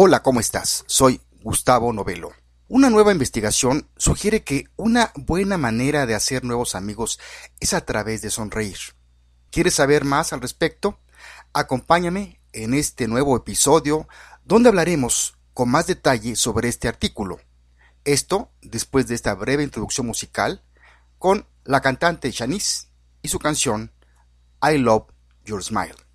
Hola, ¿cómo estás? Soy Gustavo Novelo. Una nueva investigación sugiere que una buena manera de hacer nuevos amigos es a través de sonreír. ¿Quieres saber más al respecto? Acompáñame en este nuevo episodio donde hablaremos con más detalle sobre este artículo. Esto después de esta breve introducción musical con la cantante Shanice y su canción I Love Your Smile.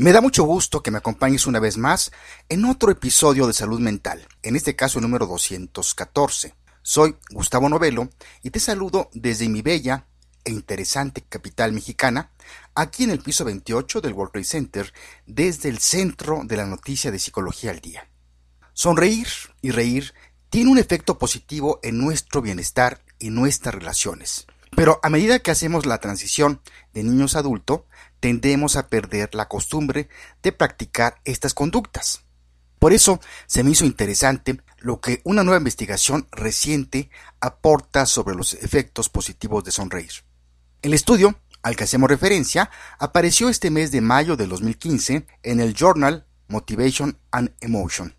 Me da mucho gusto que me acompañes una vez más en otro episodio de Salud Mental, en este caso el número 214. Soy Gustavo Novelo y te saludo desde mi bella e interesante capital mexicana, aquí en el piso 28 del World Trade Center, desde el centro de la noticia de Psicología al Día. Sonreír y reír tiene un efecto positivo en nuestro bienestar y nuestras relaciones. Pero a medida que hacemos la transición de niños a adulto, tendemos a perder la costumbre de practicar estas conductas. Por eso se me hizo interesante lo que una nueva investigación reciente aporta sobre los efectos positivos de sonreír. El estudio al que hacemos referencia apareció este mes de mayo de 2015 en el Journal Motivation and Emotion.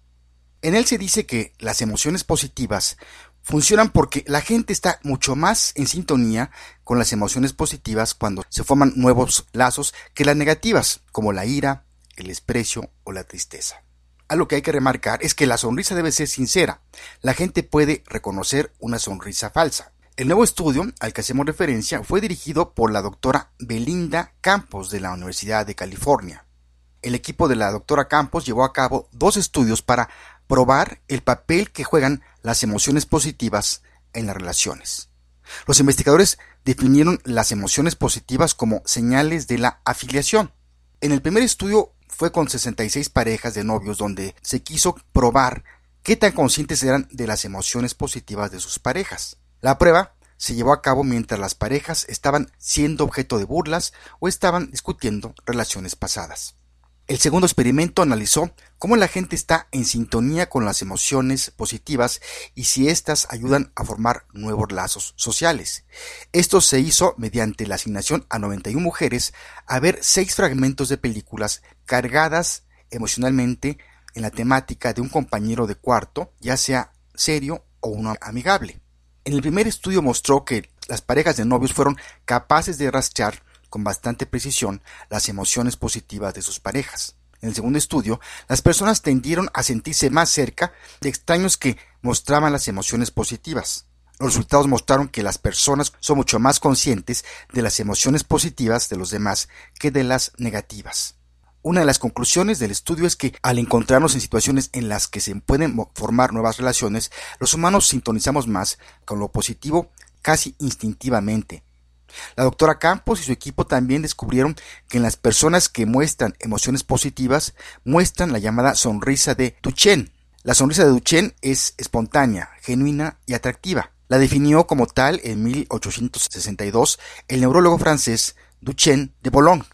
En él se dice que las emociones positivas funcionan porque la gente está mucho más en sintonía con las emociones positivas cuando se forman nuevos lazos que las negativas, como la ira, el desprecio o la tristeza. Algo que hay que remarcar es que la sonrisa debe ser sincera. La gente puede reconocer una sonrisa falsa. El nuevo estudio al que hacemos referencia fue dirigido por la doctora Belinda Campos de la Universidad de California. El equipo de la doctora Campos llevó a cabo dos estudios para probar el papel que juegan las emociones positivas en las relaciones. Los investigadores definieron las emociones positivas como señales de la afiliación. En el primer estudio fue con 66 parejas de novios donde se quiso probar qué tan conscientes eran de las emociones positivas de sus parejas. La prueba se llevó a cabo mientras las parejas estaban siendo objeto de burlas o estaban discutiendo relaciones pasadas. El segundo experimento analizó cómo la gente está en sintonía con las emociones positivas y si éstas ayudan a formar nuevos lazos sociales. Esto se hizo mediante la asignación a 91 mujeres a ver seis fragmentos de películas cargadas emocionalmente en la temática de un compañero de cuarto, ya sea serio o uno amigable. En el primer estudio mostró que las parejas de novios fueron capaces de rastrear con bastante precisión las emociones positivas de sus parejas. En el segundo estudio, las personas tendieron a sentirse más cerca de extraños que mostraban las emociones positivas. Los resultados mostraron que las personas son mucho más conscientes de las emociones positivas de los demás que de las negativas. Una de las conclusiones del estudio es que al encontrarnos en situaciones en las que se pueden formar nuevas relaciones, los humanos sintonizamos más con lo positivo casi instintivamente, la doctora Campos y su equipo también descubrieron que en las personas que muestran emociones positivas muestran la llamada sonrisa de Duchenne. La sonrisa de Duchenne es espontánea, genuina y atractiva. La definió como tal en 1862 el neurólogo francés Duchenne de Boulogne,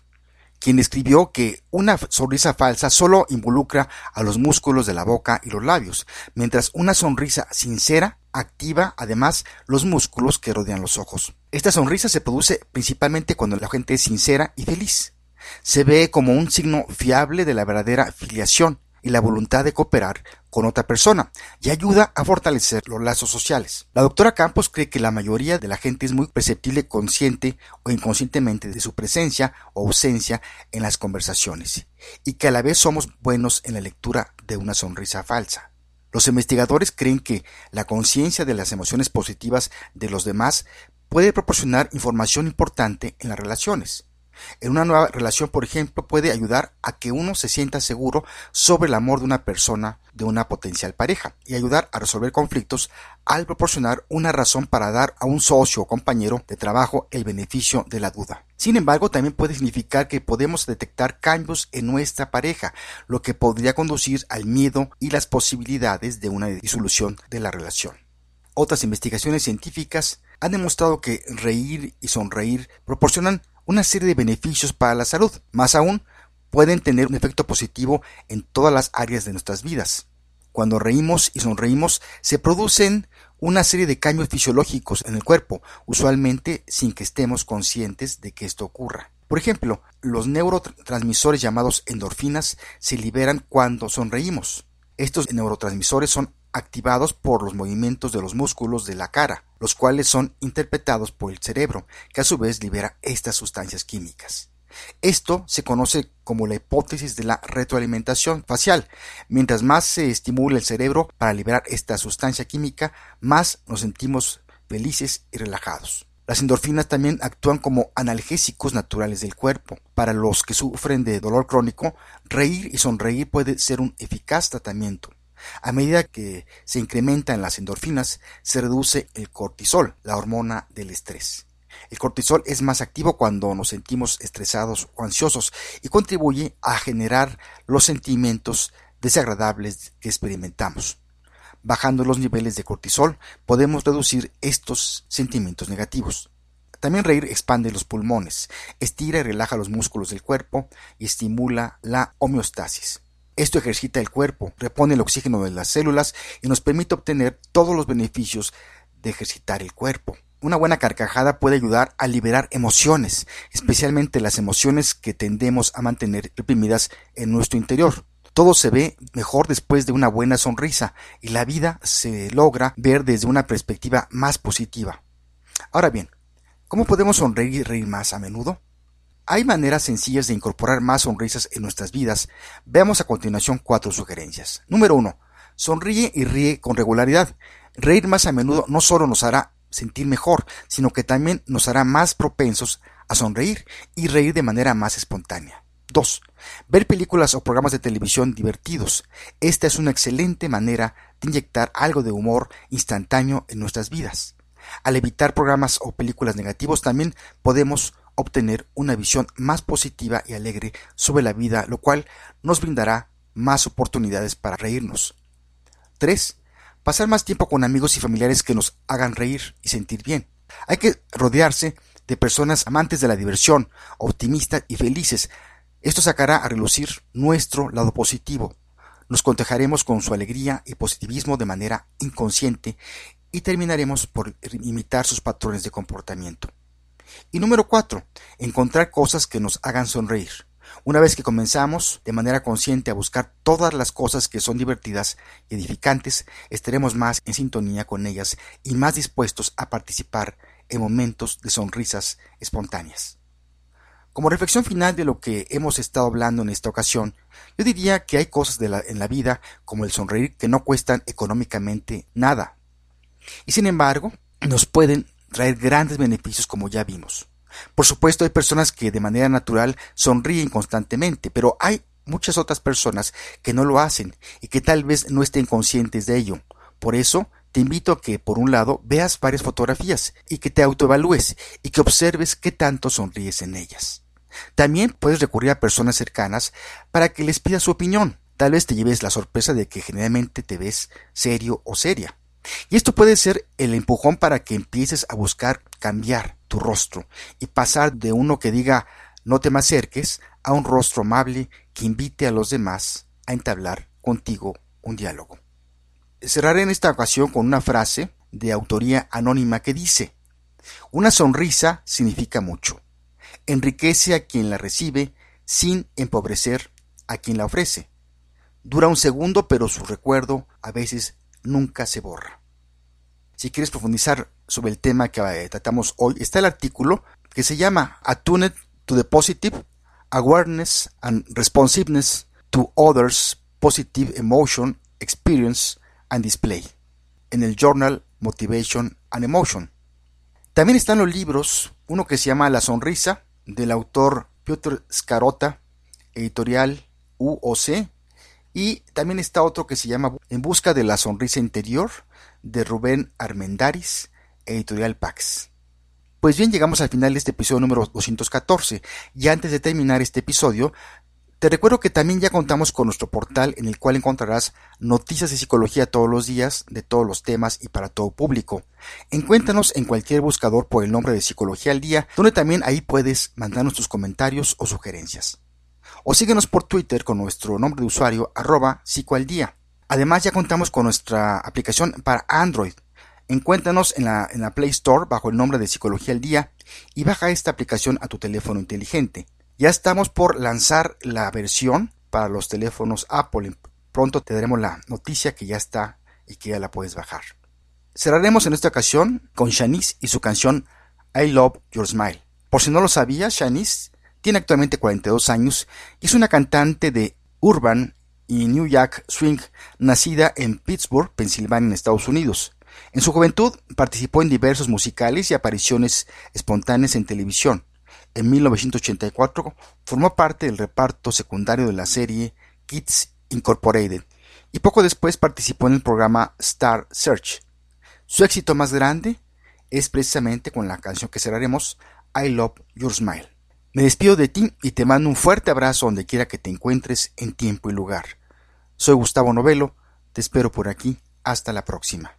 quien escribió que una sonrisa falsa solo involucra a los músculos de la boca y los labios, mientras una sonrisa sincera activa además los músculos que rodean los ojos. Esta sonrisa se produce principalmente cuando la gente es sincera y feliz. Se ve como un signo fiable de la verdadera filiación y la voluntad de cooperar con otra persona y ayuda a fortalecer los lazos sociales. La doctora Campos cree que la mayoría de la gente es muy perceptible consciente o inconscientemente de su presencia o ausencia en las conversaciones y que a la vez somos buenos en la lectura de una sonrisa falsa. Los investigadores creen que la conciencia de las emociones positivas de los demás puede proporcionar información importante en las relaciones. En una nueva relación, por ejemplo, puede ayudar a que uno se sienta seguro sobre el amor de una persona, de una potencial pareja, y ayudar a resolver conflictos al proporcionar una razón para dar a un socio o compañero de trabajo el beneficio de la duda. Sin embargo, también puede significar que podemos detectar cambios en nuestra pareja, lo que podría conducir al miedo y las posibilidades de una disolución de la relación. Otras investigaciones científicas han demostrado que reír y sonreír proporcionan una serie de beneficios para la salud. Más aún, pueden tener un efecto positivo en todas las áreas de nuestras vidas. Cuando reímos y sonreímos, se producen una serie de cambios fisiológicos en el cuerpo, usualmente sin que estemos conscientes de que esto ocurra. Por ejemplo, los neurotransmisores llamados endorfinas se liberan cuando sonreímos. Estos neurotransmisores son activados por los movimientos de los músculos de la cara, los cuales son interpretados por el cerebro, que a su vez libera estas sustancias químicas. Esto se conoce como la hipótesis de la retroalimentación facial. Mientras más se estimula el cerebro para liberar esta sustancia química, más nos sentimos felices y relajados. Las endorfinas también actúan como analgésicos naturales del cuerpo. Para los que sufren de dolor crónico, reír y sonreír puede ser un eficaz tratamiento. A medida que se incrementan las endorfinas, se reduce el cortisol, la hormona del estrés. El cortisol es más activo cuando nos sentimos estresados o ansiosos y contribuye a generar los sentimientos desagradables que experimentamos. Bajando los niveles de cortisol podemos reducir estos sentimientos negativos. También reír expande los pulmones, estira y relaja los músculos del cuerpo y estimula la homeostasis. Esto ejercita el cuerpo, repone el oxígeno de las células y nos permite obtener todos los beneficios de ejercitar el cuerpo. Una buena carcajada puede ayudar a liberar emociones, especialmente las emociones que tendemos a mantener reprimidas en nuestro interior. Todo se ve mejor después de una buena sonrisa y la vida se logra ver desde una perspectiva más positiva. Ahora bien, ¿cómo podemos sonreír y reír más a menudo? Hay maneras sencillas de incorporar más sonrisas en nuestras vidas. Veamos a continuación cuatro sugerencias. Número uno, sonríe y ríe con regularidad. Reír más a menudo no solo nos hará sentir mejor, sino que también nos hará más propensos a sonreír y reír de manera más espontánea. 2. Ver películas o programas de televisión divertidos. Esta es una excelente manera de inyectar algo de humor instantáneo en nuestras vidas. Al evitar programas o películas negativos también podemos obtener una visión más positiva y alegre sobre la vida, lo cual nos brindará más oportunidades para reírnos. 3. Pasar más tiempo con amigos y familiares que nos hagan reír y sentir bien. Hay que rodearse de personas amantes de la diversión, optimistas y felices. Esto sacará a relucir nuestro lado positivo. Nos contagiaremos con su alegría y positivismo de manera inconsciente y terminaremos por imitar sus patrones de comportamiento. Y número cuatro, encontrar cosas que nos hagan sonreír. Una vez que comenzamos de manera consciente a buscar todas las cosas que son divertidas y edificantes, estaremos más en sintonía con ellas y más dispuestos a participar en momentos de sonrisas espontáneas. Como reflexión final de lo que hemos estado hablando en esta ocasión, yo diría que hay cosas en la vida, como el sonreír, que no cuestan económicamente nada. Y sin embargo, nos pueden traer grandes beneficios como ya vimos. Por supuesto hay personas que de manera natural sonríen constantemente, pero hay muchas otras personas que no lo hacen y que tal vez no estén conscientes de ello. Por eso te invito a que, por un lado, veas varias fotografías y que te autoevalúes y que observes qué tanto sonríes en ellas. También puedes recurrir a personas cercanas para que les pidas su opinión. Tal vez te lleves la sorpresa de que generalmente te ves serio o seria. Y esto puede ser el empujón para que empieces a buscar cambiar tu rostro y pasar de uno que diga no te me acerques a un rostro amable que invite a los demás a entablar contigo un diálogo. Cerraré en esta ocasión con una frase de autoría anónima que dice Una sonrisa significa mucho. Enriquece a quien la recibe sin empobrecer a quien la ofrece. Dura un segundo, pero su recuerdo a veces nunca se borra. Si quieres profundizar sobre el tema que eh, tratamos hoy, está el artículo que se llama Attuned to the Positive, Awareness and Responsiveness to Others Positive Emotion, Experience and Display, en el journal Motivation and Emotion. También están los libros, uno que se llama La Sonrisa, del autor Piotr Scarota, editorial UOC, y también está otro que se llama En busca de la sonrisa interior, de Rubén Armendaris, editorial Pax. Pues bien, llegamos al final de este episodio número 214, y antes de terminar este episodio, te recuerdo que también ya contamos con nuestro portal en el cual encontrarás noticias de psicología todos los días, de todos los temas y para todo público. Encuéntranos en cualquier buscador por el nombre de Psicología al Día, donde también ahí puedes mandarnos tus comentarios o sugerencias. O síguenos por Twitter con nuestro nombre de usuario arroba psicoaldía. Además ya contamos con nuestra aplicación para Android. Encuéntranos en la, en la Play Store bajo el nombre de Psicología al Día y baja esta aplicación a tu teléfono inteligente. Ya estamos por lanzar la versión para los teléfonos Apple. Pronto te daremos la noticia que ya está y que ya la puedes bajar. Cerraremos en esta ocasión con Shanice y su canción I Love Your Smile. Por si no lo sabías, Shanice tiene actualmente 42 años y es una cantante de urban y New Jack Swing, nacida en Pittsburgh, Pensilvania, en Estados Unidos. En su juventud participó en diversos musicales y apariciones espontáneas en televisión en 1984 formó parte del reparto secundario de la serie Kids Incorporated y poco después participó en el programa Star Search. Su éxito más grande es precisamente con la canción que cerraremos, I Love Your Smile. Me despido de ti y te mando un fuerte abrazo donde quiera que te encuentres en tiempo y lugar. Soy Gustavo Novelo, te espero por aquí, hasta la próxima.